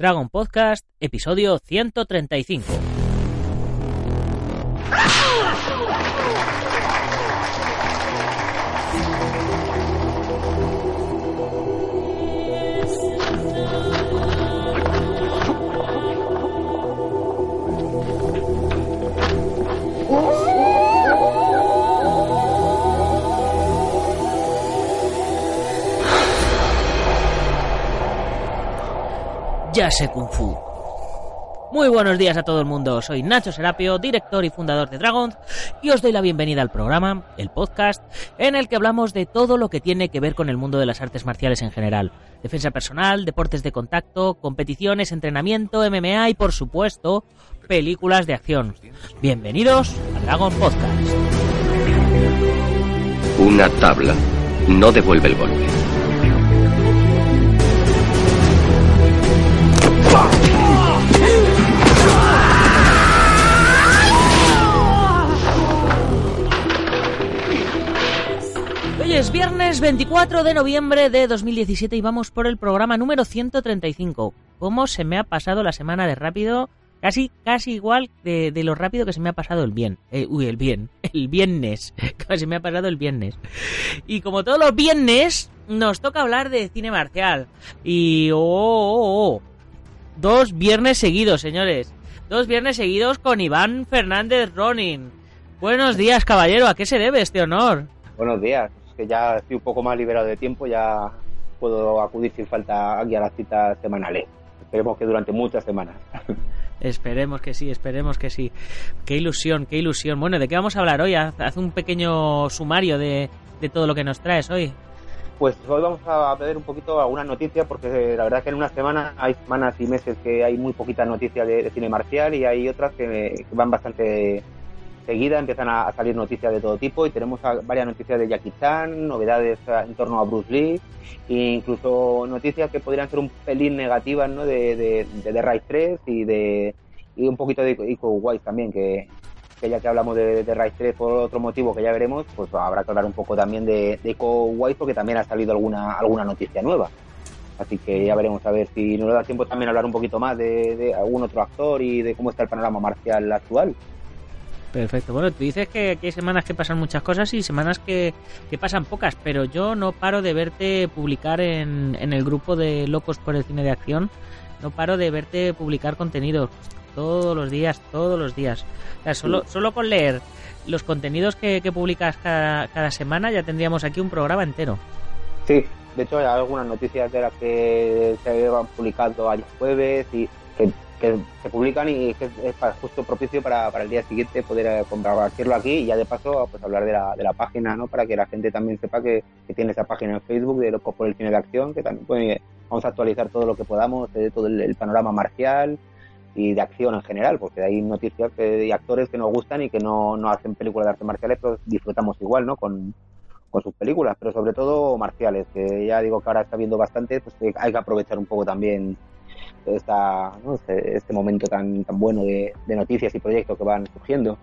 Dragon Podcast, episodio 135. Ya sé Kung Fu. Muy buenos días a todo el mundo, soy Nacho Serapio, director y fundador de Dragons, y os doy la bienvenida al programa, el podcast, en el que hablamos de todo lo que tiene que ver con el mundo de las artes marciales en general. Defensa personal, deportes de contacto, competiciones, entrenamiento, MMA y por supuesto, películas de acción. Bienvenidos a Dragon Podcast. Una tabla no devuelve el golpe. Hoy es viernes 24 de noviembre de 2017 y vamos por el programa número 135. ¿Cómo se me ha pasado la semana de rápido? Casi, casi igual de, de lo rápido que se me ha pasado el bien. Eh, uy, el bien. El viernes. Casi me ha pasado el viernes. Y como todos los viernes, nos toca hablar de cine marcial. Y... Oh, oh, oh. Dos viernes seguidos, señores. Dos viernes seguidos con Iván Fernández Ronin. Buenos días, caballero. ¿A qué se debe este honor? Buenos días. Que ya estoy un poco más liberado de tiempo, ya puedo acudir sin falta aquí a las citas semanales. Esperemos que durante muchas semanas. Esperemos que sí, esperemos que sí. Qué ilusión, qué ilusión. Bueno, ¿de qué vamos a hablar hoy? Haz, un pequeño sumario de, de todo lo que nos traes hoy. Pues hoy vamos a ver un poquito algunas noticias, porque la verdad es que en una semana hay semanas y meses que hay muy poquitas noticias de, de cine marcial y hay otras que, que van bastante seguidas, empiezan a, salir noticias de todo tipo y tenemos a, varias noticias de Jackie Chan, novedades en torno a Bruce Lee e incluso noticias que podrían ser un pelín negativas ¿no? de, de, de The Rise 3 y de y un poquito de Ico Wise también, que, que ya que hablamos de, de Rise 3 por otro motivo que ya veremos, pues habrá que hablar un poco también de, de Ico Wise porque también ha salido alguna, alguna noticia nueva. Así que ya veremos a ver si nos da tiempo también hablar un poquito más de, de algún otro actor y de cómo está el panorama marcial actual. Perfecto. Bueno, tú dices que, hay semanas que pasan muchas cosas y semanas que, que, pasan pocas, pero yo no paro de verte publicar en, en, el grupo de Locos por el Cine de Acción. No paro de verte publicar contenido todos los días, todos los días. O sea, solo, solo con leer los contenidos que, que publicas cada, cada, semana ya tendríamos aquí un programa entero. Sí, de hecho hay algunas noticias de las que se han publicado ayer jueves y que que se publican y es justo propicio para, para el día siguiente poder compartirlo aquí y ya de paso pues hablar de la, de la página, ¿no? Para que la gente también sepa que, tiene esa página en Facebook de Locos por el Cine de Acción, que también pues, vamos a actualizar todo lo que podamos, de todo el, el, panorama marcial y de acción en general, porque hay noticias que, y actores que nos gustan y que no, no hacen películas de artes marciales, pero disfrutamos igual, ¿no? Con, con sus películas, pero sobre todo marciales, que ya digo que ahora está viendo bastante, pues hay que aprovechar un poco también esta, ¿no? este, este, momento tan, tan bueno de, de, noticias y proyectos que van surgiendo.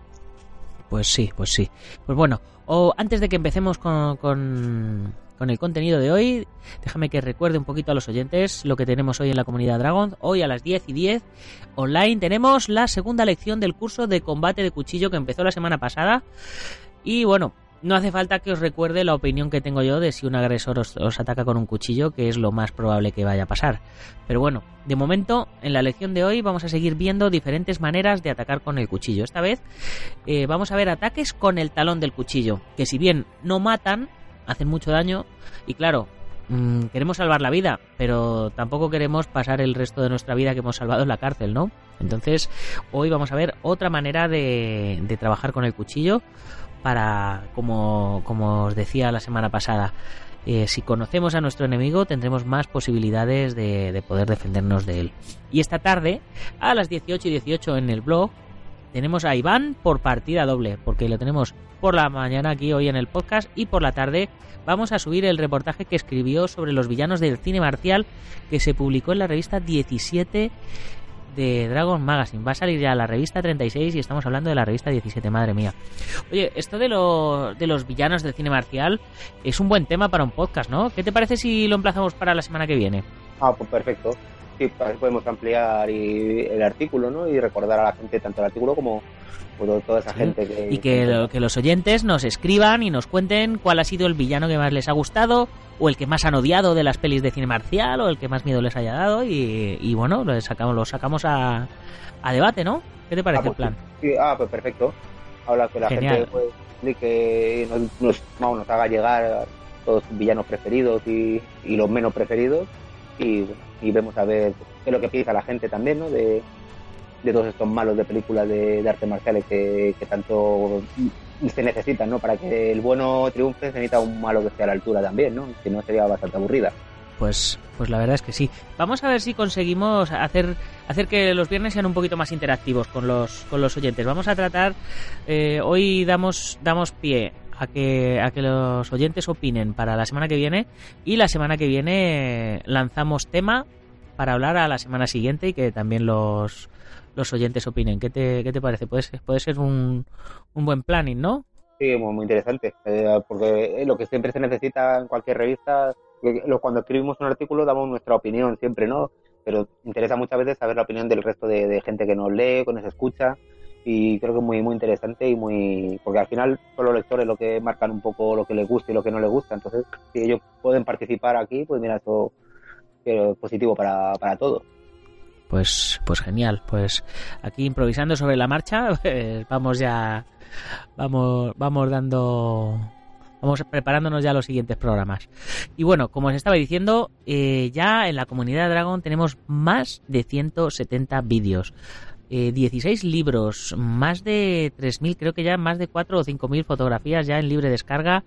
Pues sí, pues sí. Pues bueno, o antes de que empecemos con, con, con, el contenido de hoy, déjame que recuerde un poquito a los oyentes lo que tenemos hoy en la comunidad Dragon. Hoy a las 10 y 10 online tenemos la segunda lección del curso de combate de cuchillo que empezó la semana pasada. Y bueno, no hace falta que os recuerde la opinión que tengo yo de si un agresor os, ataca con un cuchillo, que es lo más probable que vaya a pasar. Pero bueno, de momento, en la lección de hoy vamos a seguir viendo diferentes maneras de atacar con el cuchillo. Esta vez eh, vamos a ver ataques con el talón del cuchillo, que si bien no matan, hacen mucho daño y claro, mmm, queremos salvar la vida, pero tampoco queremos pasar el resto de nuestra vida que hemos salvado en la cárcel, ¿no? Entonces, hoy vamos a ver otra manera de trabajar con el cuchillo para, como, os decía la semana pasada, eh, si conocemos a nuestro enemigo tendremos más posibilidades de, de poder defendernos de él. Y esta tarde, a las 18 y 18 en el blog, tenemos a Iván por partida doble, porque lo tenemos por la mañana aquí hoy en el podcast y por la tarde vamos a subir el reportaje que escribió sobre los villanos del cine marcial que se publicó en la revista 17 de Dragon Magazine. Va a salir ya la revista 36 y estamos hablando de la revista 17, madre mía. Oye, esto de, lo, de los villanos del cine marcial es un buen tema para un podcast, ¿no? ¿Qué te parece si lo emplazamos para la semana que viene? Ah, pues perfecto. Sí, podemos ampliar y el artículo, ¿no? Y recordar a la gente tanto el artículo como toda esa Sí, gente que... Y que, lo- que los oyentes nos escriban y nos cuenten cuál ha sido el villano que más les ha gustado, o el que más han odiado de las pelis de cine marcial, o el que más miedo les haya dado, y, y bueno, lo sacamos, lo sacamos a, a debate, ¿no? ¿Qué te parece Ah, el plan? sí, ah, pues perfecto. Ahora que la Genial. gente pues, explique nos, nos, vamos, nos haga llegar todos sus villanos preferidos y, y los menos preferidos y, y vemos a ver qué es lo que piensa la gente también, ¿no? De, de todos estos malos de películas de, de artes marciales que, que tanto se necesitan, ¿no? Para que el bueno triunfe se necesita un malo que esté a la altura también, ¿no? Si no sería bastante aburrida. Pues, pues la verdad es que sí. Vamos a ver si conseguimos hacer, hacer que los viernes sean un poquito más interactivos con los, con los oyentes. Vamos a tratar, eh, hoy damos, damos pie a que, a que los oyentes opinen para la semana que viene y la semana que viene lanzamos tema para hablar a la semana siguiente y que también los, los oyentes opinen. ¿Qué te, qué te parece? Puede ser, puede ser un, un buen planning, ¿no? Sí, muy, muy interesante, eh, porque lo que siempre se necesita en cualquier revista, cuando escribimos un artículo damos nuestra opinión siempre, ¿no? Pero interesa muchas veces saber la opinión del resto de, gente que nos lee, que nos escucha, y creo que es muy, muy interesante y muy... porque al final son los lectores los que marcan un poco lo que les gusta y lo que no les gusta, entonces si ellos pueden participar aquí, pues mira, eso eh, es positivo para, para todos. Pues, pues genial. Pues aquí improvisando sobre la marcha, pues vamos ya, vamos, vamos dando, vamos preparándonos ya los siguientes programas. Y bueno, como os estaba diciendo, eh, ya en la comunidad Dragon tenemos más de 170 vídeos. Eh, 16 libros, más de 3.000, creo que ya más de 4 o 5.000 fotografías ya en libre descarga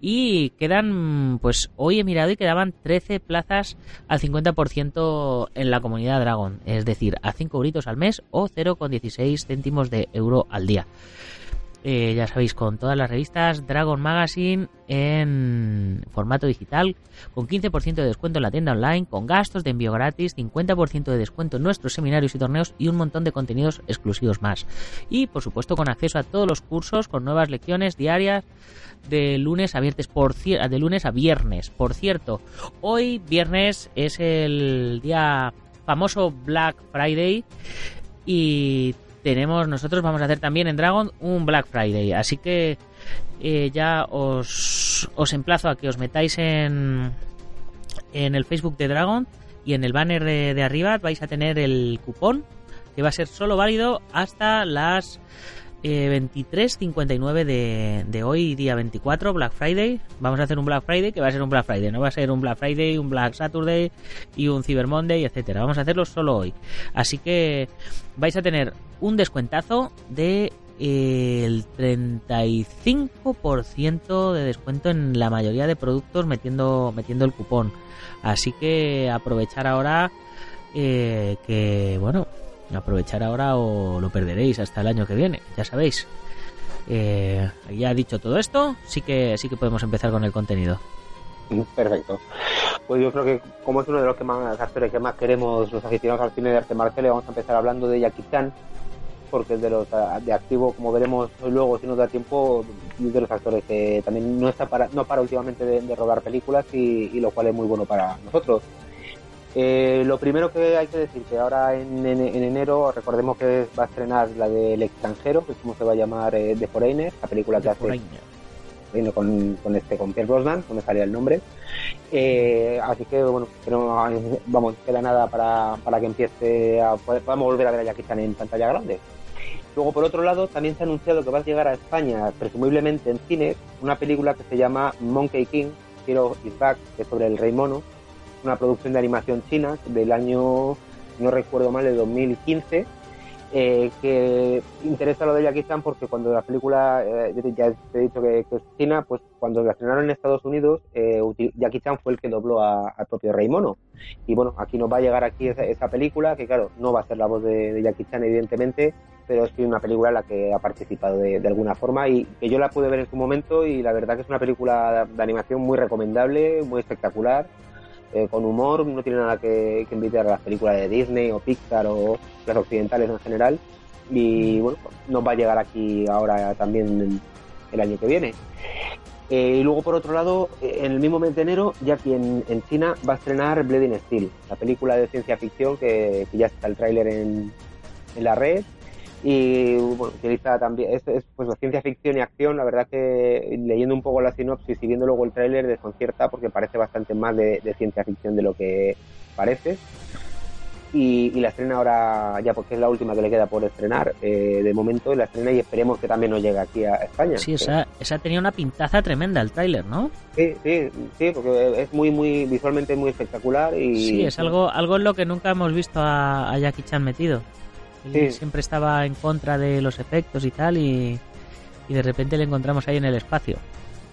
y quedan, pues hoy he mirado y quedaban 13 plazas al 50% en la comunidad Dragon, es decir, a 5 euritos al mes o 0,16 céntimos de euro al día. Eh, ya sabéis, con todas las revistas Dragon Magazine en formato digital, con 15% de descuento en la tienda online, con gastos de envío gratis, 50% de descuento en nuestros seminarios y torneos y un montón de contenidos exclusivos más. Y por supuesto con acceso a todos los cursos, con nuevas lecciones diarias de lunes a viernes, por de lunes a viernes. Por cierto, hoy viernes es el día famoso Black Friday y tenemos nosotros vamos a hacer también en Dragon un Black Friday, así que eh, ya os, os emplazo a que os metáis en en el Facebook de Dragon y en el banner de, de arriba vais a tener el cupón que va a ser solo válido hasta las eh, 23.59 de, de hoy, día 24, Black Friday. Vamos a hacer un Black Friday que va a ser un Black Friday, no va a ser un Black Friday, un Black Saturday y un Cyber Monday, etcétera. Vamos a hacerlo solo hoy. Así que vais a tener un descuentazo de eh, el 35% de descuento en la mayoría de productos metiendo metiendo el cupón. Así que aprovechar ahora eh, que bueno, aprovechar ahora o lo perderéis hasta el año que viene, ya sabéis. Eh, ya dicho todo esto, sí que sí que podemos empezar con el contenido. Perfecto. Pues yo creo que como es uno de los que más actores que más queremos los aficionados al cine de arte marcial, vamos a empezar hablando de Jackie Chan, porque es de los ah, de activo, como veremos luego si nos da tiempo, de los actores que también no está para, no para últimamente de, de rodar películas y lo cual es muy bueno para nosotros. Eh, lo primero que hay que decir que ahora en, en- en enero recordemos que va a estrenar la del extranjero, que es como se va a llamar eh, The Foreigner, la película que hace vino con, con este con Pierre Brosnan, no me salía el nombre. Eh, así que bueno, no vamos, queda nada para, para que empiece a poder- podamos volver a ver a Jackie Chan en pantalla grande. Luego por otro lado también se ha anunciado que va a llegar a España, presumiblemente en cine, una película que se llama Monkey King, Hero is Back, que es sobre el rey mono, una producción de animación china del año, no recuerdo mal, de 2015 eh, que interesa lo de Jackie Chan porque cuando la película, eh, ya te he dicho que, es China, pues cuando la estrenaron en Estados Unidos, eh, Jackie Chan fue el que dobló al propio Rey Mono. Y bueno, aquí nos va a llegar aquí esa, película, que claro, no va a ser la voz de, Jackie Chan evidentemente, pero es una película en la que ha participado de, alguna forma y que yo la pude ver en su momento y la verdad que es una película de, animación muy recomendable, muy espectacular. Con humor, no tiene nada que, que envidiar a las películas de Disney o Pixar o, las occidentales en general. Y bueno, nos va a llegar aquí ahora también el, año que viene. Eh, y luego, por otro lado, eh, en el mismo mes de enero, ya que en, China va a estrenar Bleeding Steel, la película de ciencia ficción que, ya está el tráiler en, en, la red. Y bueno, utiliza también, es, es pues ciencia ficción y acción, la verdad que leyendo un poco la sinopsis y viendo luego el tráiler desconcierta porque parece bastante más de, de ciencia ficción de lo que parece. Y, la estrena ahora ya porque es la última que le queda por estrenar eh, de momento la estrena y esperemos que también nos llegue aquí a España. Sí esa, esa tenía una pintaza tremenda el tráiler no sí sí sí porque es muy muy visualmente muy espectacular y sí es algo algo en lo que nunca hemos visto a, Jackie Chan metido siempre estaba en contra de los efectos y tal y, y de repente le encontramos ahí en el espacio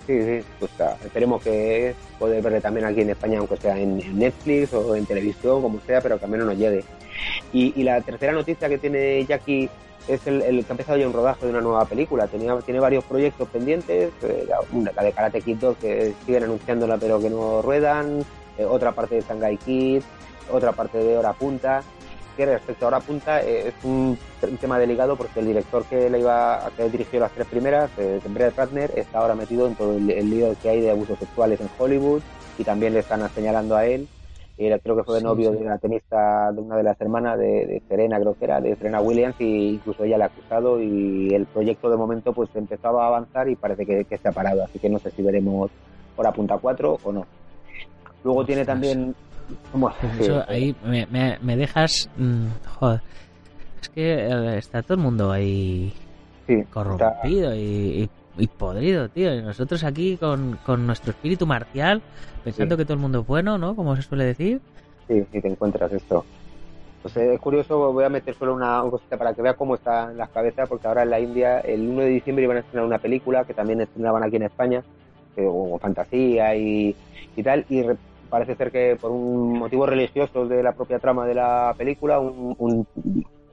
Sí, sí, pues esperemos que poder verle también aquí en España, aunque sea en, Netflix o en televisión, como sea, pero que al menos nos llegue. Y, la tercera noticia que tiene Jackie es el, que ha empezado ya un rodaje de una nueva película. Tenía, tiene varios proyectos pendientes, eh, la, de Karate Kid 2 que siguen anunciándola pero que no ruedan, eh, otra parte de Shanghai Kid, otra parte de Hora Punta que respecto a Hora Punta eh, es un, tema delicado porque el director que le iba a que dirigió las tres primeras, eh, Brett Ratner, está ahora metido en todo el, lío que hay de abusos sexuales en Hollywood y también le están señalando a él. Y creo que fue de novio de una tenista, de una de las hermanas de, Serena, creo que era, de Serena Williams, y incluso ella le ha acusado y el proyecto de momento pues empezaba a avanzar y parece que, se ha parado, así que no sé si veremos Hora Punta 4 o no. Luego tiene también eso, ahí me, dejas. Mm, joder. Es que eh, está todo el mundo ahí corrompido y, podrido, tío. Y nosotros aquí con, nuestro espíritu marcial, pensando que todo el mundo es bueno, ¿no? Como se suele decir. Sí, si te encuentras esto. Pues eh, es curioso, voy a meter solo una, cosita para que vea cómo están las cabezas, porque ahora en la India, el 1 de diciembre iban a estrenar una película que también estrenaban aquí en España, o fantasía y, y tal, y parece ser que por un motivo religioso de la propia trama de la película, un, un,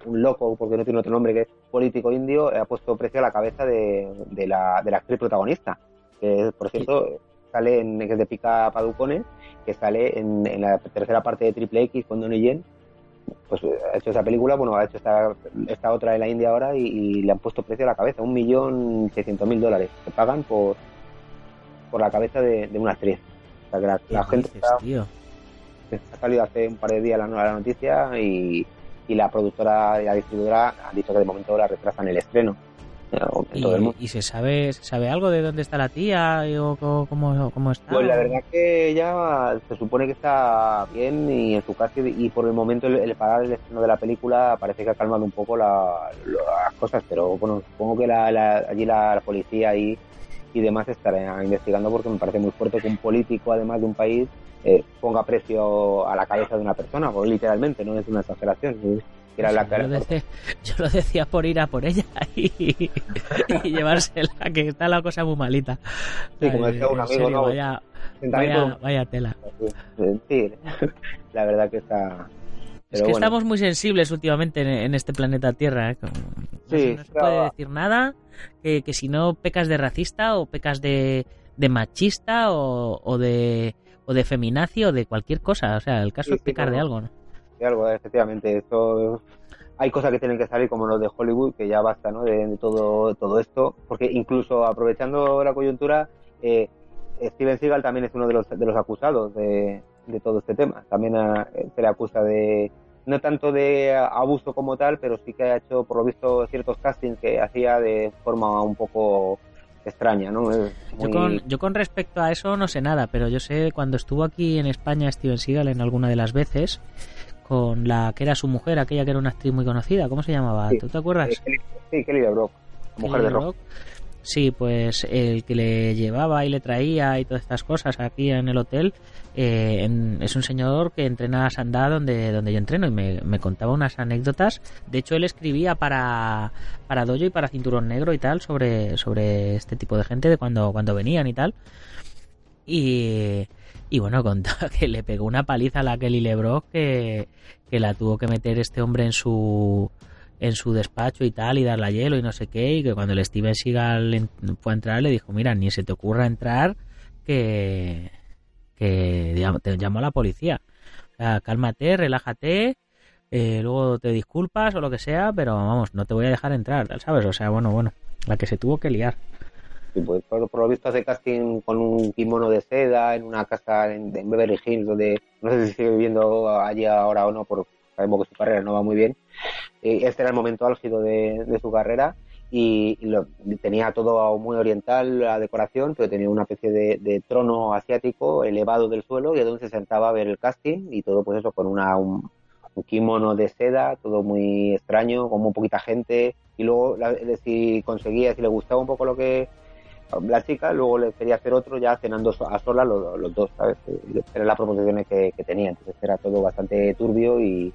loco, porque no tiene otro nombre, que es político indio, ha puesto precio a la cabeza de, de, la, de la actriz protagonista, que por cierto sale en que es de Pica Paducone, que sale en, en, la tercera parte de Triple X con Donnie Yen. Pues ha hecho esa película, bueno, ha hecho esta, esta otra en la India ahora y, le han puesto precio a la cabeza, un millón seiscientos mil dólares que pagan por, por la cabeza de, de una actriz la, gente ha salido hace un par de días la nueva noticia y, la productora y la distribuidora han dicho que de momento la retrasan el estreno. ¿Y, se sabe sabe algo de dónde está la tía o cómo, cómo está? Pues la verdad que ella se supone que está bien y en su caso y por el momento el, parar el estreno de la película parece que ha calmado un poco las cosas, pero bueno, supongo que allí la, policía y y demás estaré investigando porque me parece muy fuerte que un político, además de un país, eh, ponga precio a la cabeza de una persona, o literalmente, no es una exageración. Era la yo, lo decía, yo, lo decía, por ir a por ella y, llevársela, que está la cosa muy malita. Sí, como decía un amigo, no, vaya, vaya, tela. Sí, la verdad que está, es que estamos muy sensibles últimamente en, este planeta Tierra. ¿eh? No, se puede decir nada que, si no pecas de racista o pecas de, machista o, de, o de feminazi o de cualquier cosa. O sea, el caso es pecar de algo, ¿no? De algo, efectivamente. Esto, hay cosas que tienen que salir como los de Hollywood, que ya basta ¿no? de, todo, todo esto. Porque incluso aprovechando la coyuntura, eh, Steven Seagal también es uno de los, de los acusados de, de todo este tema. También eh, se le acusa de no tanto de abuso como tal, pero sí que ha hecho, por lo visto, ciertos castings que hacía de forma un poco extraña, ¿no? Yo, con, yo con respecto a eso no sé nada, pero yo sé cuando estuvo aquí en España Steven Seagal en alguna de las veces con la que era su mujer, aquella que era una actriz muy conocida, ¿cómo se llamaba? ¿Tú te acuerdas? Sí, Kelly de Brock, mujer de Rock. Sí, pues el que le llevaba y le traía y todas estas cosas aquí en el hotel eh, es un señor que entrena a Sandá donde, donde yo entreno y me, contaba unas anécdotas. De hecho, él escribía para, para Dojo y para Cinturón Negro y tal sobre, sobre este tipo de gente de cuando, cuando venían y tal. Y, y bueno, contaba que le pegó una paliza a la Kelly LeBrock que, que la tuvo que meter este hombre en su en su despacho y tal y darle a hielo y no sé qué y que cuando el Steven Seagal fue a entrar le dijo mira ni se te ocurra entrar que que te llamó la policía. O sea, cálmate relájate eh, luego te disculpas o lo que sea pero vamos no te voy a dejar entrar sabes o sea bueno bueno la que se tuvo que liar. Pues, por, lo visto hace casting con un kimono de seda en una casa en, Beverly Hills donde no sé si sigue viviendo allí ahora o no por sabemos que su carrera no va muy bien. Eh, este era el momento álgido de, su carrera y, tenía todo muy oriental la decoración, pero tenía una especie de, trono asiático elevado del suelo y es donde se sentaba a ver el casting y todo pues eso con una, un, kimono de seda, todo muy extraño, con muy poquita gente y luego si conseguía, si le gustaba un poco lo que la chica, luego le quería hacer otro ya cenando a solas los, dos, ¿sabes? Eran las proposiciones que, que tenía, entonces era todo bastante turbio y,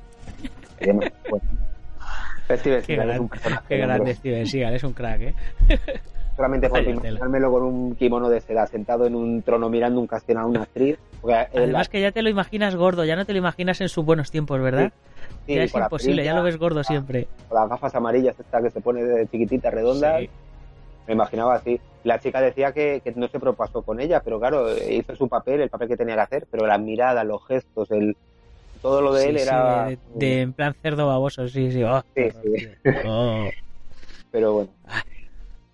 Steven Seagal es un personaje. Qué grande Steven Seagal, es un crack, ¿eh? Solamente por imaginármelo con un kimono de seda sentado en un trono mirando un casting a una actriz. Además que ya te lo imaginas gordo, ya no te lo imaginas en sus buenos tiempos, ¿verdad? Sí, ya es imposible, ya lo ves gordo siempre. Con las gafas amarillas esta que se pone de chiquitita, redonda. Me imaginaba así. La chica decía que, que no se propasó con ella, pero claro, hizo su papel, el papel que tenía que hacer, pero la mirada, los gestos, el, todo lo de él era... De, en plan cerdo baboso, sí, sí. Oh, sí, oh. Pero bueno.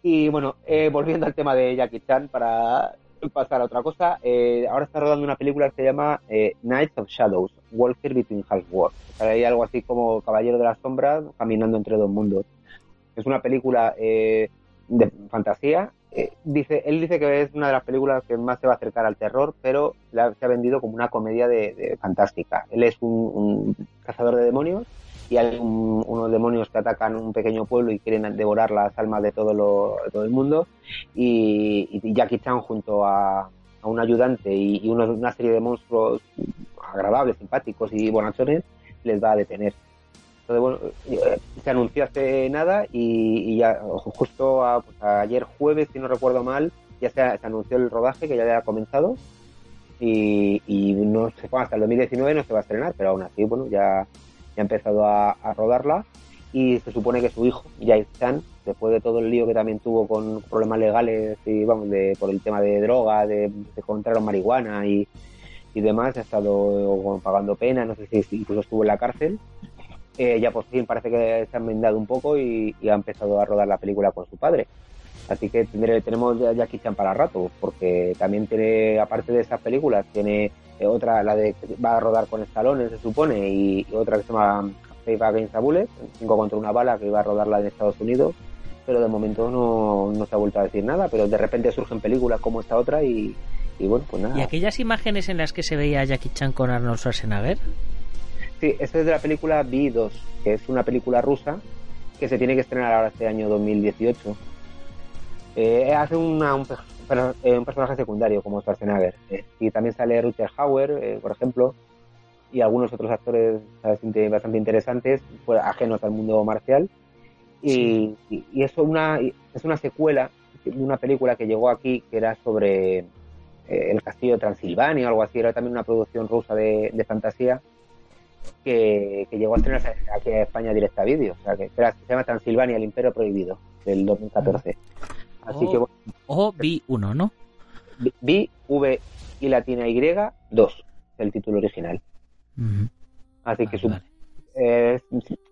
Y bueno, eh, volviendo al tema de Jackie Chan, para pasar a otra cosa, eh, ahora está rodando una película que se llama eh, Nights of Shadows, Walker Between Half Worlds. hay algo así como Caballero de las Sombras caminando entre dos mundos. Es una película de fantasía eh, dice, él dice que es una de las películas que más se va a acercar al terror, pero se ha vendido como una comedia de, fantástica. Él es un, cazador de demonios y hay unos demonios que atacan un pequeño pueblo y quieren devorar las almas de todo, lo, todo el mundo. Y, Jackie Chan junto a, un ayudante y, una serie de monstruos agradables, simpáticos y bonachones les va a detener. Eh, se anunció hace nada y, ya justo pues, ayer jueves, si no recuerdo mal, ya se, anunció el rodaje que ya había comenzado y, no se fue hasta el 2019 no se va a estrenar, pero aún así, bueno, ya, ya ha empezado a, rodarla y se supone que su hijo, Jai Chan, después de todo el lío que también tuvo con problemas legales y vamos, de, por el tema de droga, de, de encontraron marihuana y, y demás, ha estado pagando pena, no sé si incluso estuvo en la cárcel eh, ya por fin parece que se ha enmendado un poco y, ha empezado a rodar la película con su padre. Así que tenemos ya Jackie Chan para rato, porque también tiene, aparte de esas películas, tiene eh, otra, la de va a rodar con escalones, se supone, y, otra que se llama Save Against a Bullet, 5 contra una bala, que va a rodarla en Estados Unidos, pero de momento no, no se ha vuelto a decir nada, pero de repente surgen películas como esta otra y, y bueno, pues nada. ¿Y aquellas imágenes en las que se veía a Jackie Chan con Arnold Schwarzenegger? Sí, es de la película B2, que es una película rusa que se tiene que estrenar ahora este año 2018. Eh, hace una, eh, un, personaje secundario como Schwarzenegger. Eh, y también sale Rutger Hauer, eh, por ejemplo, y algunos otros actores bastante interesantes, pues, ajenos al mundo marcial. Y, y, es, una, es una secuela de una película que llegó aquí que era sobre el castillo de Transilvania o algo así. Era también una producción rusa de, de fantasía que, llegó a estrenarse aquí en España directa vídeo. O sea, que se llama Transilvania, el Imperio Prohibido, del 2014. Así que, o B1, ¿no? B, V y latina Y 2, el título original. Así que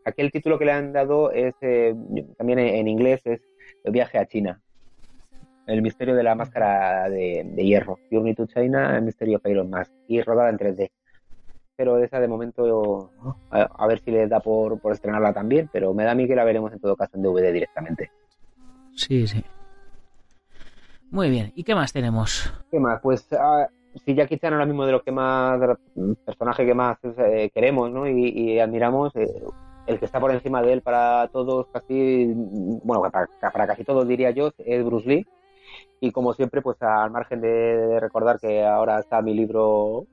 aquí el título que le han dado es eh, también en inglés es El viaje a China. El misterio de la máscara de, hierro. Journey to China, el misterio of Iron Mask. Y rodada en 3D pero esa de momento a, ver si les da por, por, estrenarla también, pero me da a mí que la veremos en todo caso en DVD directamente. Sí, sí. Muy bien, ¿y qué más tenemos? ¿Qué más? Pues ah, si ya quizá ahora mismo de lo que más, personaje que más eh, queremos ¿no? y, admiramos, eh, el que está por encima de él para todos, casi, bueno, para, para casi todos diría yo, es Bruce Lee. Y como siempre, pues al margen de, recordar que ahora está mi libro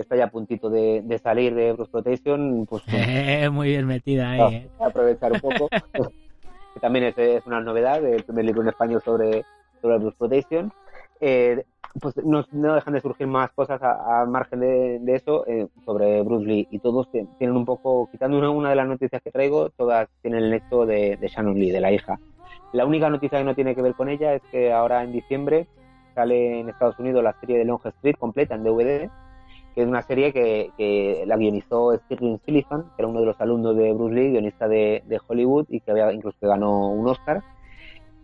que está ya a puntito de, salir de Bruce Protection, pues... muy bien metida ahí. ¿eh? Aprovechar un poco. que también es, es, una novedad, el primer libro en español sobre, sobre Bruce Protection. Eh, pues no, dejan de surgir más cosas a, margen de, eso eh, sobre Bruce Lee y todos tienen un poco, quitando una, de las noticias que traigo, todas tienen el nexo de, Shannon Lee, de la hija. La única noticia que no tiene que ver con ella es que ahora en diciembre sale en Estados Unidos la serie de Long Street completa en DVD, que es una serie que, la guionizó Stirling Sullivan, que era uno de los alumnos de Bruce Lee, guionista de, de Hollywood y que había incluso que ganó un Oscar.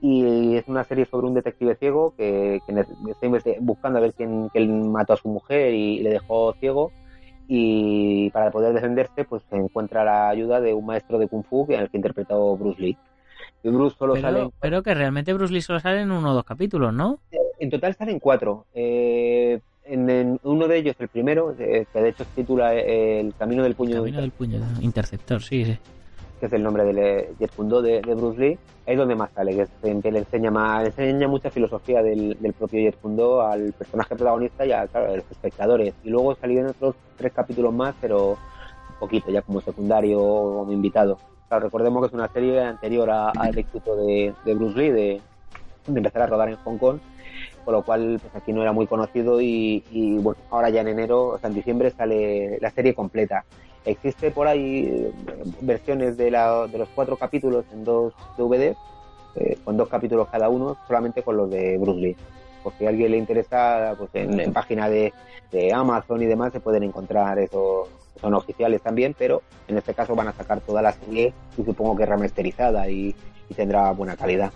Y es una serie sobre un detective ciego que, está buscando a ver quién, mató a su mujer y, le dejó ciego. Y para poder defenderse pues se encuentra la ayuda de un maestro de kung fu que en el que interpretó Bruce Lee. Y Bruce solo pero, sale pero que realmente Bruce Lee solo sale en uno o dos capítulos ¿no? En total salen cuatro. Eh, en, uno de ellos el primero eh, que de hecho se titula El camino del puño el camino del puño interceptor sí sí que es el nombre del eh, Jet Kundo de, Bruce Lee, es donde más sale, que, le enseña más, le enseña mucha filosofía del, propio Jet Kundo al personaje protagonista y a, los espectadores. Y luego salieron otros tres capítulos más, pero un poquito, ya como secundario o como invitado. recordemos que es una serie anterior al éxito de, Bruce Lee, de, empezar a rodar en Hong Kong, con lo cual pues aquí no era muy conocido y, y bueno, ahora ya en enero, o sea, en diciembre sale la serie completa. Existe por ahí eh, versiones de, la, de los cuatro capítulos en dos DVDs, eh, con dos capítulos cada uno, solamente con los de Bruce Lee. Por si a alguien le interesa, pues en, en página de, Amazon y demás se pueden encontrar esos, son oficiales también, pero en este caso van a sacar toda la serie y supongo que remasterizada y tendrá buena calidad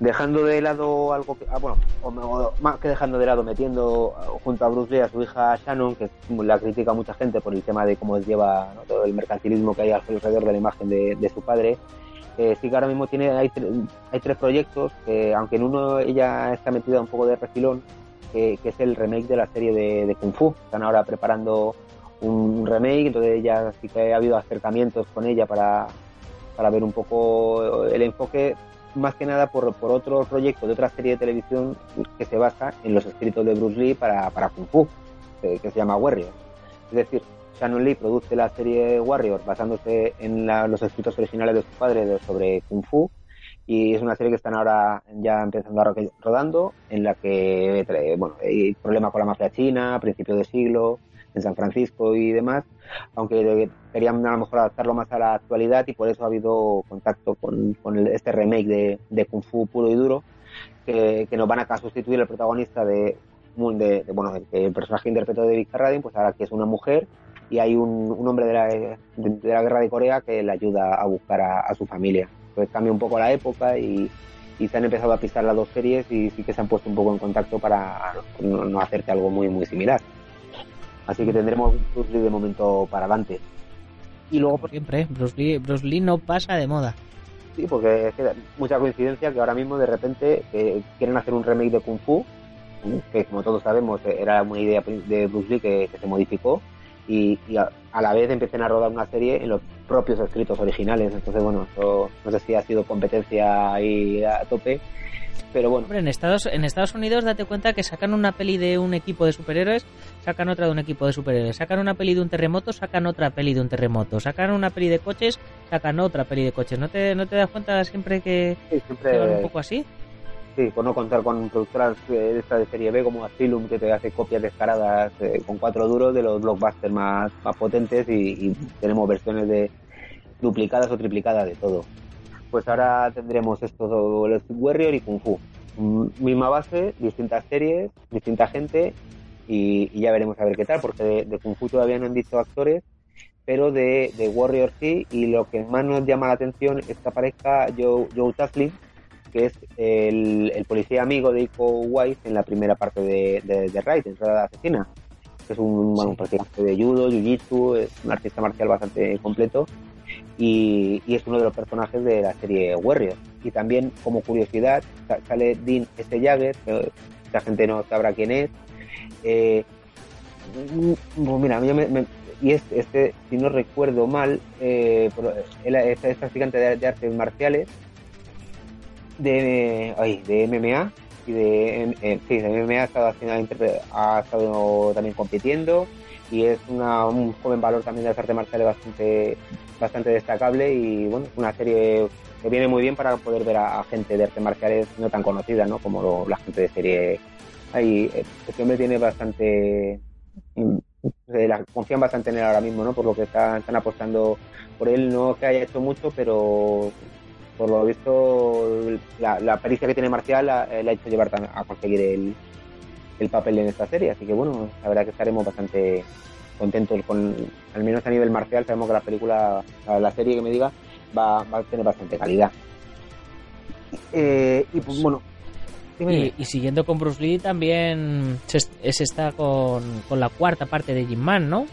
dejando de lado algo que, ah, bueno, o, más que dejando de lado, metiendo junto a Bruce Lee a su hija Shannon, que la critica mucha gente por el tema de cómo lleva todo el mercantilismo que hay alrededor de la imagen de, su padre. Eh, sí que ahora mismo tiene, hay, hay tres proyectos, que aunque en uno ella está metida un poco de refilón, que, es el remake de la serie de, Kung Fu. Están ahora preparando un remake, entonces ya sí que ha habido acercamientos con ella para, para ver un poco el enfoque más que nada por, por otro proyecto de otra serie de televisión que se basa en los escritos de Bruce Lee para, para Kung Fu, que, se llama Warrior. Es decir, Shannon Lee produce la serie Warrior basándose en los escritos originales de su padre sobre Kung Fu y es una serie que están ahora ya empezando a rodando en la que bueno, hay problemas con la mafia china, a principios de siglo, en San Francisco y demás, aunque querían a lo mejor adaptarlo más a la actualidad y por eso ha habido contacto con, este remake de, Kung Fu puro y duro, que, nos van a sustituir el protagonista de, de, bueno, el, personaje interpretado de David Carradine, pues ahora que es una mujer y hay un, hombre de la, de, la, guerra de Corea que le ayuda a buscar a, su familia. Entonces cambia un poco la época y, se han empezado a pisar las dos series y sí que se han puesto un poco en contacto para no, no hacerte algo muy muy similar. Así que tendremos Bruce Lee de momento para adelante. Y luego, por siempre, ¿eh? Bruce Lee, Bruce Lee no pasa de moda. Sí, porque es que mucha coincidencia que ahora mismo de repente eh, quieren hacer un remake de Kung Fu, que como todos sabemos era una idea de Bruce Lee que, se modificó, y, a, la vez empiecen a rodar una serie en los propios escritos originales. Entonces, bueno, no sé si ha sido competencia ahí a tope, pero bueno. en Estados, en Estados Unidos date cuenta que sacan una peli de un equipo de superhéroes, sacan otra de un equipo de superhéroes, sacan una peli de un terremoto, sacan otra peli de un terremoto, sacan una peli de coches, sacan otra peli de coches. ¿No te, no te das cuenta siempre que siempre... un poco así? Sí, por no contar con productoras de esta de serie B como Asylum, que te hace copias descaradas eh, con cuatro duros de los blockbusters más, más potentes y tenemos versiones de duplicadas o triplicadas de todo pues ahora tendremos estos los Warrior y Kung Fu. Mm, misma base, distintas series, distinta gente y, ya veremos a ver qué tal, porque de, Kung Fu todavía no han dicho actores, pero de, Warrior sí, y lo que más nos llama la atención es que aparezca Joe, Joe Taslim, que es el, policía amigo de Iko Wise en la primera parte de, de, de Raid, en Rueda Asesina, es un, bueno, un de judo, jiu-jitsu, es un artista marcial bastante completo y, es uno de los personajes de la serie Warrior. Y también, como curiosidad, sale Dean S. Jagger, que la gente no sabrá quién es. Eh, pues mira, yo me, y este, si no recuerdo mal, eh, es, es practicante de, artes marciales, de, de MMA, y de, eh, sí, de MMA ha estado, haciendo, ha estado también compitiendo y es una, un joven valor también de las artes marciales bastante, bastante destacable y bueno, una serie que viene muy bien para poder ver a, gente de artes marciales no tan conocida, ¿no? Como la gente de serie. Ahí, este hombre tiene bastante la, confían bastante en él ahora mismo, ¿no? Por lo que están, apostando por él, no que haya hecho mucho, pero por lo visto la, la pericia que tiene Marcial eh, le ha hecho llevar a conseguir el, el papel en esta serie, así que bueno, la verdad que estaremos bastante contentos con, al menos a nivel marcial, sabemos que la película, la, serie que me diga, va, a tener bastante calidad. Eh, y pues bueno, y, siguiendo con Bruce Lee también se, está con, la cuarta parte de Jim Man, ¿no?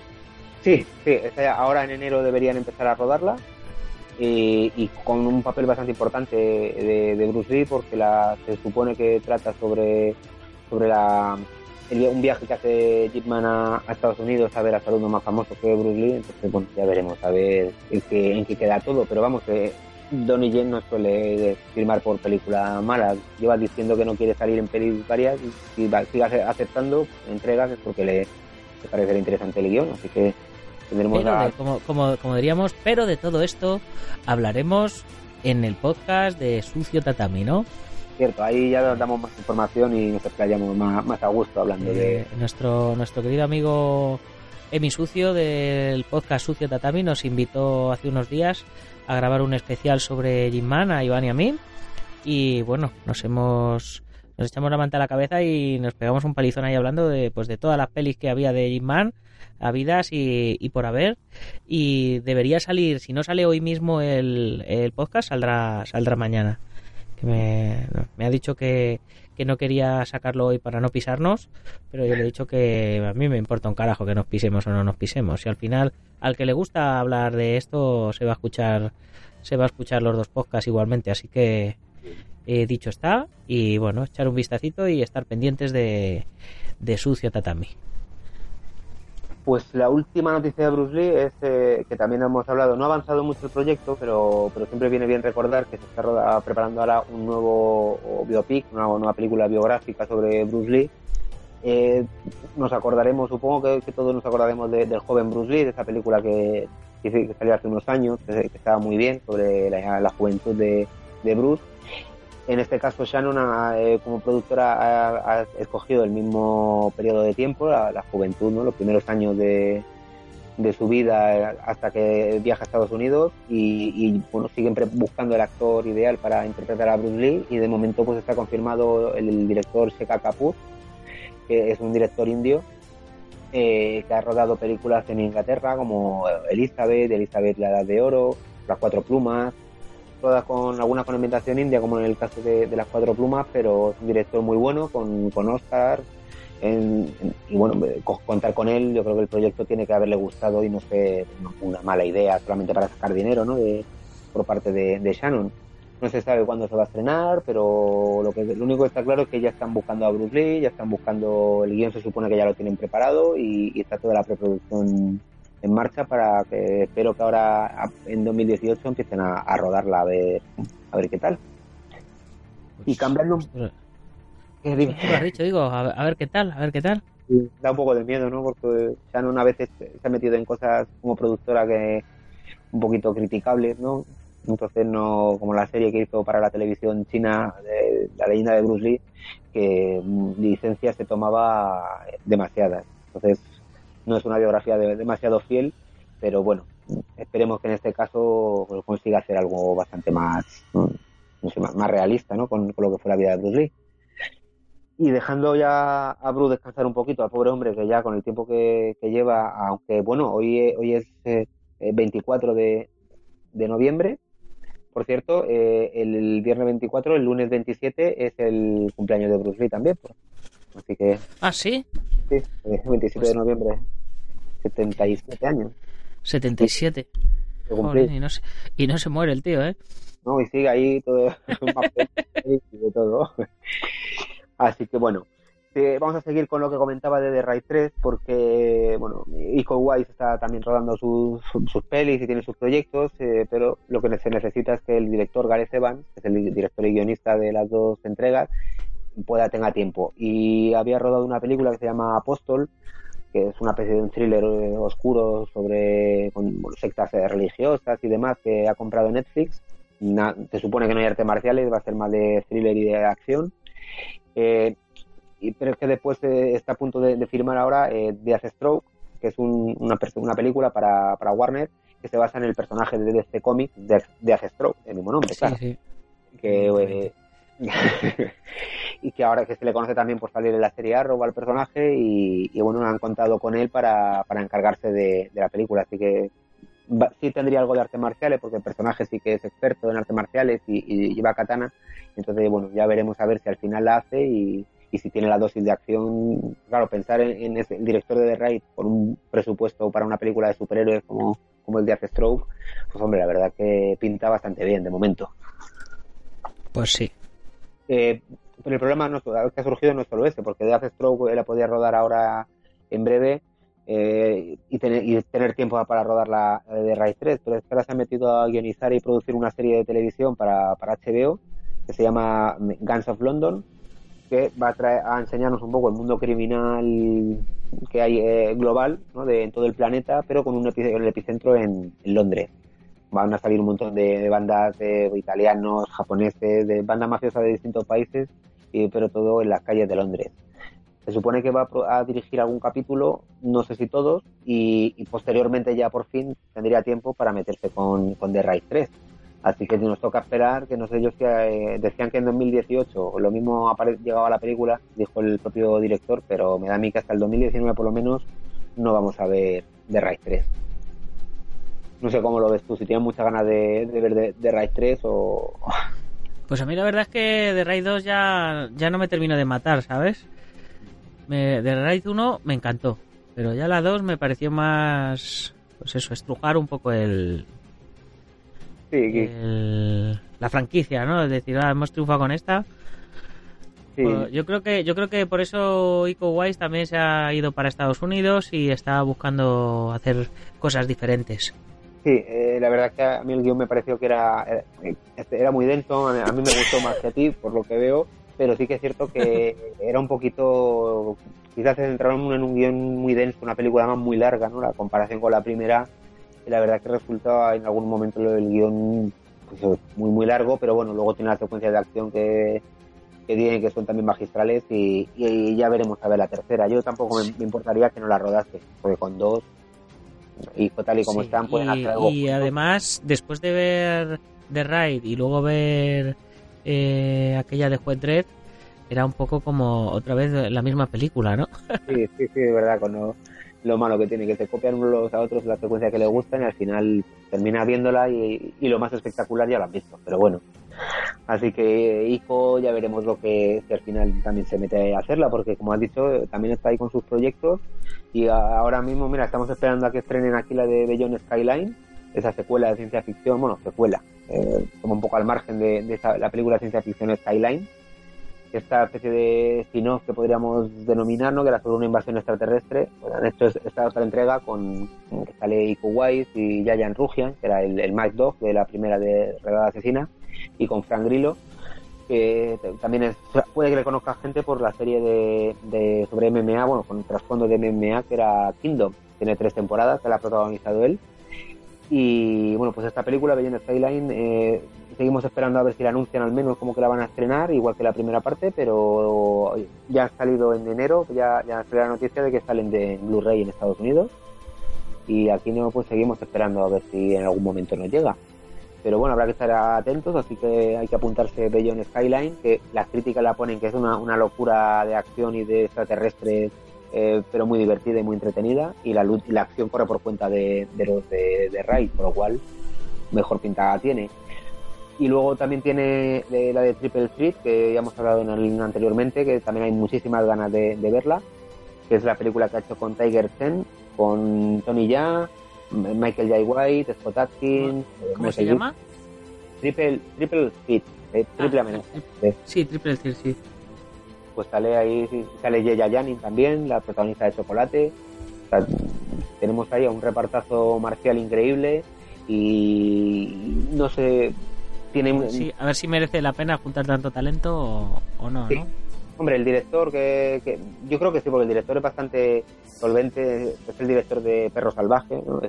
Sí, sí, ahora en enero deberían empezar a rodarla. Y, con un papel bastante importante de, Bruce Lee porque la, se supone que trata sobre, sobre la, un viaje que hace Jim Man a, Estados Unidos a ver a alumno más famoso que Bruce Lee, entonces bueno, ya veremos a ver en qué, en qué queda todo, pero vamos, que Donnie Yen no suele firmar por película mala. Lleva diciendo que no quiere salir en películas varias y si sigue aceptando entregas es porque le, parece interesante el guion. Así que tendremos como, como, como diríamos, pero de todo esto hablaremos en el podcast de Sucio Tatami, ¿no? Cierto, ahí ya damos más información y nos explayamos más, más a gusto hablando de... Eh, nuestro, nuestro querido amigo Emi Sucio del podcast Sucio Tatami nos invitó hace unos días a grabar un especial sobre Jim Man, a Iván y a mí. Y bueno, nos hemos nos echamos la manta a la cabeza y nos pegamos un palizón ahí hablando de pues de todas las pelis que había de Jim Man, habidas y, y por haber. Y debería salir, si no sale hoy mismo el, el podcast, saldrá, saldrá mañana. Que me ha dicho que, que no quería sacarlo hoy para no pisarnos, pero yo le he dicho que a mí me importa un carajo que nos pisemos o no nos pisemos. Y al final, al que le gusta hablar de esto, se va a escuchar, se va a escuchar los dos podcasts igualmente. Así que he dicho está y bueno, echar un vistacito y estar pendientes de, de Sucio Tatami. Pues la última noticia de Bruce Lee es eh, que también hemos hablado, no ha avanzado mucho el proyecto, pero, pero siempre viene bien recordar que se está preparando ahora un nuevo biopic, una nueva película biográfica sobre Bruce Lee. Eh, nos acordaremos, supongo que, todos nos acordaremos del joven Bruce Lee, de esa película que, que, salió hace unos años, que, estaba muy bien, sobre la, juventud de, de Bruce en este caso, Shannon, eh, como productora, ha, escogido el mismo periodo de tiempo, la, juventud, ¿no? los primeros años de, su vida hasta que viaja a Estados Unidos y, bueno, siguen buscando el actor ideal para interpretar a Bruce Lee y de momento pues está confirmado el, director Shekha Kapoor, que es un director indio eh, que ha rodado películas en Inglaterra como Elizabeth, Elizabeth la Edad de Oro, Las Cuatro Plumas, todas con alguna con ambientación india, como en el caso de, las cuatro plumas, pero es un director muy bueno, con, con Oscar. y bueno, contar con él, yo creo que el proyecto tiene que haberle gustado y no ser una mala idea solamente para sacar dinero, ¿no? De, por parte de, Shannon. No se sabe cuándo se va a estrenar, pero lo que lo único que está claro es que ya están buscando a Bruce Lee, ya están buscando el guion, se supone que ya lo tienen preparado y está toda la preproducción en marcha para que espero que ahora en 2018 empiecen a, rodarla a ver a ver qué tal. Y pues, cambiando ¿Qué has dicho digo a, ver qué tal a ver qué tal. Da un poco de miedo no porque ya una vez se ha metido en cosas como productora que un poquito criticables no entonces no como la serie que hizo para la televisión china de la leyenda de Bruce Lee que licencias se tomaba demasiadas. Entonces no es una biografía demasiado fiel, pero bueno, esperemos que en este caso consiga hacer algo bastante más, más, realista, ¿no? Con, lo que fue la vida de Bruce Lee. Y dejando ya a Bruce descansar un poquito, al pobre hombre que ya con el tiempo que, lleva, aunque bueno, hoy, hoy es 24 eh, de, noviembre, por cierto, eh, el viernes 24, el lunes 27 es el cumpleaños de Bruce Lee también. Así que. ¿Ah, sí? Sí, el 27 de noviembre. 77 años. 77. y, no se, y no se muere el tío, ¿eh? No, y sigue ahí todo, de todo. Así que bueno, vamos a seguir con lo que comentaba de The Raid 3 porque, bueno, Ico Wise está también rodando sus, sus pelis y tiene sus proyectos, eh, pero lo que se necesita es que el director Gareth Evans, que es el director y guionista de las dos entregas, pueda tenga tiempo. Y había rodado una película que se llama Apóstol, que es una especie de un thriller eh, oscuro sobre sectas eh, religiosas y demás que ha comprado Netflix. se supone que no hay arte marciales, va a ser más de thriller y de acción. Eh, pero es que después está a punto de, firmar ahora eh, Death Stroke, que es una, una película para, para, Warner que se basa en el personaje de DC Comics de Death Stroke, el mismo nombre, claro. Que, eh, y que ahora que se le conoce también por salir en la serie Arrow al personaje y, bueno, han contado con él para, para encargarse de, la película, así que sí tendría algo de artes marciales porque el personaje sí que es experto en artes marciales y, lleva katana, entonces bueno, ya veremos a ver si al final la hace y, y si tiene la dosis de acción, claro, pensar en, el director de The Raid con un presupuesto para una película de superhéroes como, como el de Stroke, pues hombre, la verdad que pinta bastante bien de momento. Pues sí. Eh, pero el problema no, que ha surgido no es solo ese, porque Death Stroke la podía rodar ahora en breve eh, y, tener, y tener tiempo para rodar la de Raid 3, pero ahora se ha metido a guionizar y producir una serie de televisión para, para HBO que se llama Guns of London, que va a, traer, a enseñarnos un poco el mundo criminal que hay eh, global, ¿no? de en todo el planeta, pero con un el epicentro en, Londres. Van a salir un montón de, bandas de italianos, japoneses, de bandas mafiosas de distintos países, y, pero todo en las calles de Londres. Se supone que va a, dirigir algún capítulo, no sé si todos, y, posteriormente ya por fin tendría tiempo para meterse con, The Raid 3 Así que nos toca esperar, que no sé yo si eh, decían que en 2018 lo mismo llegaba a la película, dijo el propio director, pero me da a mí que hasta el 2019 por lo menos no vamos a ver The Raid 3. No sé cómo lo ves tú, si tienes muchas ganas de, ver The, Raid 3 o... Pues a mí la verdad es que The Raid 2 ya, ya no me termino de matar, ¿sabes? Me, The Raid 1 me encantó, pero ya la 2 me pareció más, pues eso, estrujar un poco el, la franquicia, ¿no? Es decir, ah, hemos triunfado con esta. Pues yo creo que yo creo que por eso Ico Wise también se ha ido para Estados Unidos y está buscando hacer cosas diferentes. Sí, eh, la verdad que a mí el guion me pareció que era eh, este, era muy denso, a mí me gustó más que a ti, por lo que veo, pero sí que es cierto que era un poquito, quizás se centraron en un guion muy denso, una película más muy larga, ¿no? La comparación con la primera y la verdad que resulta en algún momento el guion pues, muy muy largo, pero bueno, luego tiene las secuencias de acción que, que tiene que son también magistrales y, ya veremos a ver la tercera. Yo tampoco me, importaría que no la rodase, porque con dos y tal y como están pueden hacer algo. Y además, después de ver The Ride y luego ver eh, aquella de Juez Dredd, era un poco como otra vez la misma película, ¿no? sí, sí, sí, de verdad, cuando lo malo que tiene, que se copian unos a otros la frecuencia que le gustan y al final termina viéndola y, lo más espectacular ya lo han visto. Pero bueno, así que Ico ya veremos lo que si al final también se mete a hacerla, porque como has dicho, también está ahí con sus proyectos y ahora mismo, mira, estamos esperando a que estrenen aquí la de Beyond Skyline, esa secuela de ciencia ficción, bueno, secuela, eh, como un poco al margen de, de la película de ciencia ficción Skyline esta especie de spin-off que podríamos denominar, ¿no? que era sobre una invasión extraterrestre. Pues han hecho esta otra entrega con que sale Iko Wise y Yayan Rugian, que era el, el Mike Dog de la primera de Redada Asesina, y con Frank Grillo, que también puede que le conozca gente por la serie de, de sobre MMA, bueno, con trasfondo de MMA, que era Kingdom. Tiene tres temporadas, que la ha protagonizado él. Y bueno, pues esta película, Beyond Skyline, eh, seguimos esperando a ver si la anuncian al menos como que la van a estrenar, igual que la primera parte, pero ya ha salido en enero, ya, ya salió la noticia de que salen de Blu-ray en Estados Unidos. Y aquí no, pues seguimos esperando a ver si en algún momento nos llega. Pero bueno, habrá que estar atentos, así que hay que apuntarse Beyond Skyline, que las críticas la ponen que es una, una locura de acción y de extraterrestres eh, pero muy divertida y muy entretenida y la, la acción corre por cuenta de, los de, de Ray, por lo cual mejor pintada tiene. Y luego también tiene la de Triple Threat, que ya hemos hablado en anteriormente, que también hay muchísimas ganas de, verla, que es la película que ha hecho con Tiger Ten, con Tony Ya, Michael J. White, Scott Atkins. ¿Cómo se llama? Triple, triple Threat, eh, triple ah, amenaza. Sí, Triple Threat, sí. pues sale ahí, sale Yeya Janin también, la protagonista de Chocolate. tenemos ahí a un repartazo marcial increíble y no sé, tiene... Sí, a ver si merece la pena juntar tanto talento o, no, ¿no? Hombre, el director, que, yo creo que sí, porque el director es bastante solvente, es el director de Perro Salvaje, ¿no?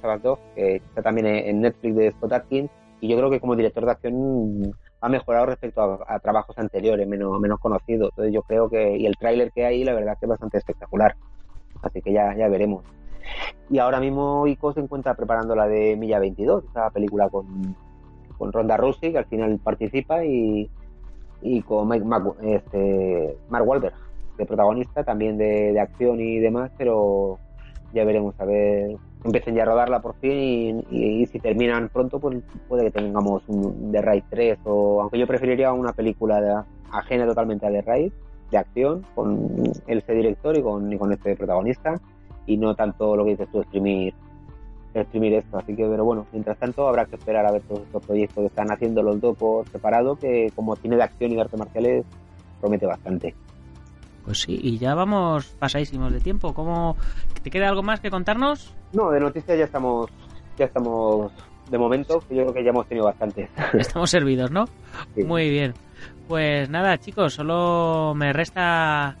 Sabbath, Dog, que está también en Netflix de Scott Atkins, y yo creo que como director de acción ha mejorado respecto a, trabajos anteriores, menos, menos conocidos. Entonces yo creo que, y el tráiler que hay, la verdad que es bastante espectacular. Así que ya, ya veremos. Y ahora mismo Ico se encuentra preparando la de Milla 22, esa película con, con Ronda Rousey, que al final participa, y, y con Mike este, Mark Wahlberg, de protagonista, también de, acción y demás, pero ya veremos a ver, empiecen ya a rodarla por fin y, si terminan pronto, pues puede que tengamos un The Raid 3 o aunque yo preferiría una película de, ajena totalmente a The Raid, de acción, con ese director y con, y con este protagonista y no tanto lo que dices tú, exprimir exprimir esto. Así que, pero bueno, mientras tanto habrá que esperar a ver todos estos proyectos que están haciendo los dos por separado, que como cine de acción y de artes marciales promete bastante. Pues sí, y ya vamos pasadísimos de tiempo. ¿Cómo te queda algo más que contarnos? No, de noticias ya estamos, ya estamos de momento. Yo creo que ya hemos tenido bastante. Estamos servidos, ¿no? Muy bien. Pues nada, chicos, solo me resta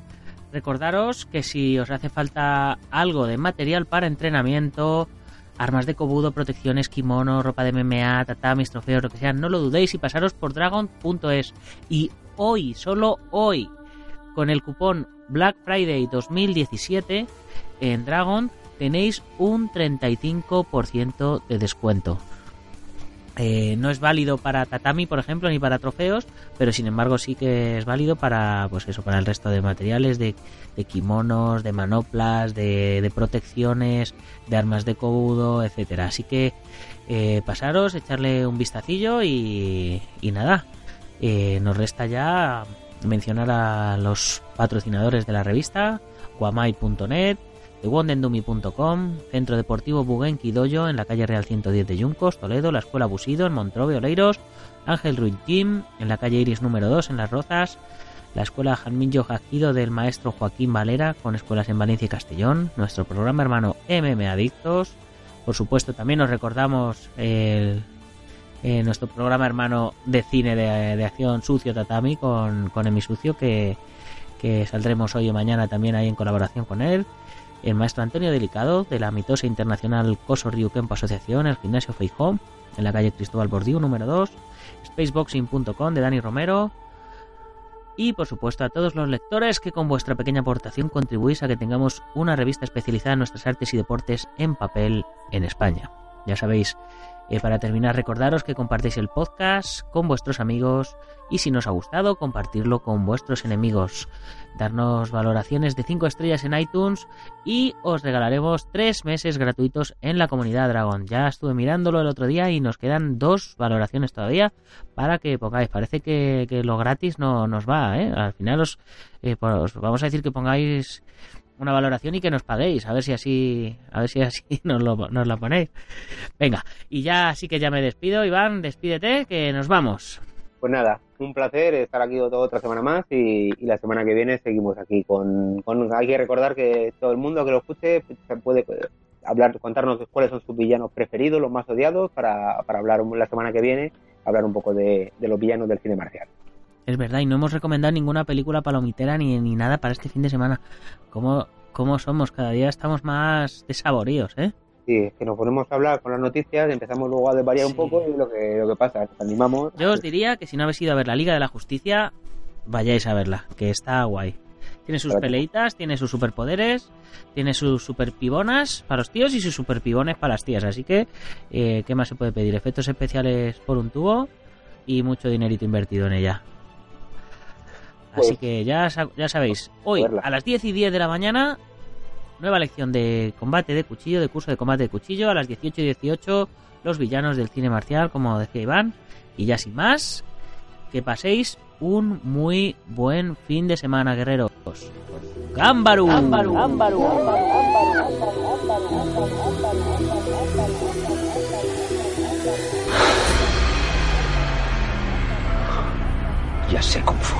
recordaros que si os hace falta algo de material para entrenamiento, armas de cobudo, protecciones, kimono, ropa de MMA, tatamis, trofeos, lo que sea, no lo dudéis y pasaros por dragon.es. Y hoy, solo hoy, con el cupón Black Friday 2017 en Dragon tenéis un 35% de descuento. Eh, no es válido para tatami, por ejemplo, ni para trofeos, pero sin embargo sí que es válido para, pues eso, para el resto de materiales, de, kimonos, de manoplas, de, protecciones, de armas de cobudo, etcétera. Así que eh, pasaros, echarle un vistacillo y, nada. Eh, nos resta ya mencionar a los patrocinadores de la revista, guamai.net, wondendumi.com, Centro Deportivo Bugenki Doyo en la calle Real 110 de Yuncos, Toledo, la Escuela Busido en Montrove, Oleiros, Ángel Ruiz Gym en la calle Iris número 2 en Las Rozas, la Escuela Janminjo Jaquido del maestro Joaquín Valera con escuelas en Valencia y Castellón, nuestro programa hermano MM Adictos, por supuesto también nos recordamos el, eh, nuestro programa hermano de cine de, acción Sucio Tatami con, con Emi Sucio que, que saldremos hoy o mañana también ahí en colaboración con él el maestro Antonio Delicado de la mitosa internacional Coso Rio Kempo Asociación, el gimnasio Feijó, en la calle Cristóbal Bordiú número 2, spaceboxing.com de Dani Romero y por supuesto a todos los lectores que con vuestra pequeña aportación contribuís a que tengamos una revista especializada en nuestras artes y deportes en papel en España. Ya sabéis, eh, para terminar, recordaros que compartéis el podcast con vuestros amigos y si nos ha gustado, compartirlo con vuestros enemigos. Darnos valoraciones de 5 estrellas en iTunes y os regalaremos 3 meses gratuitos en la comunidad Dragon. Ya estuve mirándolo el otro día y nos quedan dos valoraciones todavía para que pongáis. Parece que, lo gratis no nos va, ¿eh? Al final os, eh, pues, vamos a decir que pongáis una valoración y que nos paguéis, a ver si así, a ver si así nos, lo, nos la ponéis. Venga, y ya sí que ya me despido, Iván, despídete, que nos vamos. Pues nada, un placer estar aquí otra semana más y, la semana que viene seguimos aquí con, Hay que recordar que todo el mundo que lo escuche puede hablar, contarnos cuáles son sus villanos preferidos, los más odiados, para, para hablar la semana que viene, hablar un poco de, de los villanos del cine marcial. Es verdad, y no hemos recomendado ninguna película palomitera ni, ni nada para este fin de semana. ¿Cómo, ¿Cómo somos? Cada día estamos más desaboríos, ¿eh? Sí, que nos ponemos a hablar con las noticias, empezamos luego a desvariar un poco y lo que, lo que pasa, nos animamos. Yo os diría que si no habéis ido a ver la Liga de la Justicia, vayáis a verla, que está guay. Tiene sus peleitas, tiene sus superpoderes, tiene sus superpibonas para los tíos y sus superpibones para las tías. Así que, eh, ¿qué más se puede pedir? Efectos especiales por un tubo y mucho dinerito invertido en ella. Así pues, que ya, ya sabéis, hoy a las 10 y 10 de la mañana, nueva lección de combate de cuchillo, de curso de combate de cuchillo. A las 18 y 18, los villanos del cine marcial, como decía Iván. Y ya sin más, que paséis un muy buen fin de semana, guerreros. ¡Gámbaru! ¡Gámbaru! ¡Gámbaru! Ya sé Kung Fu.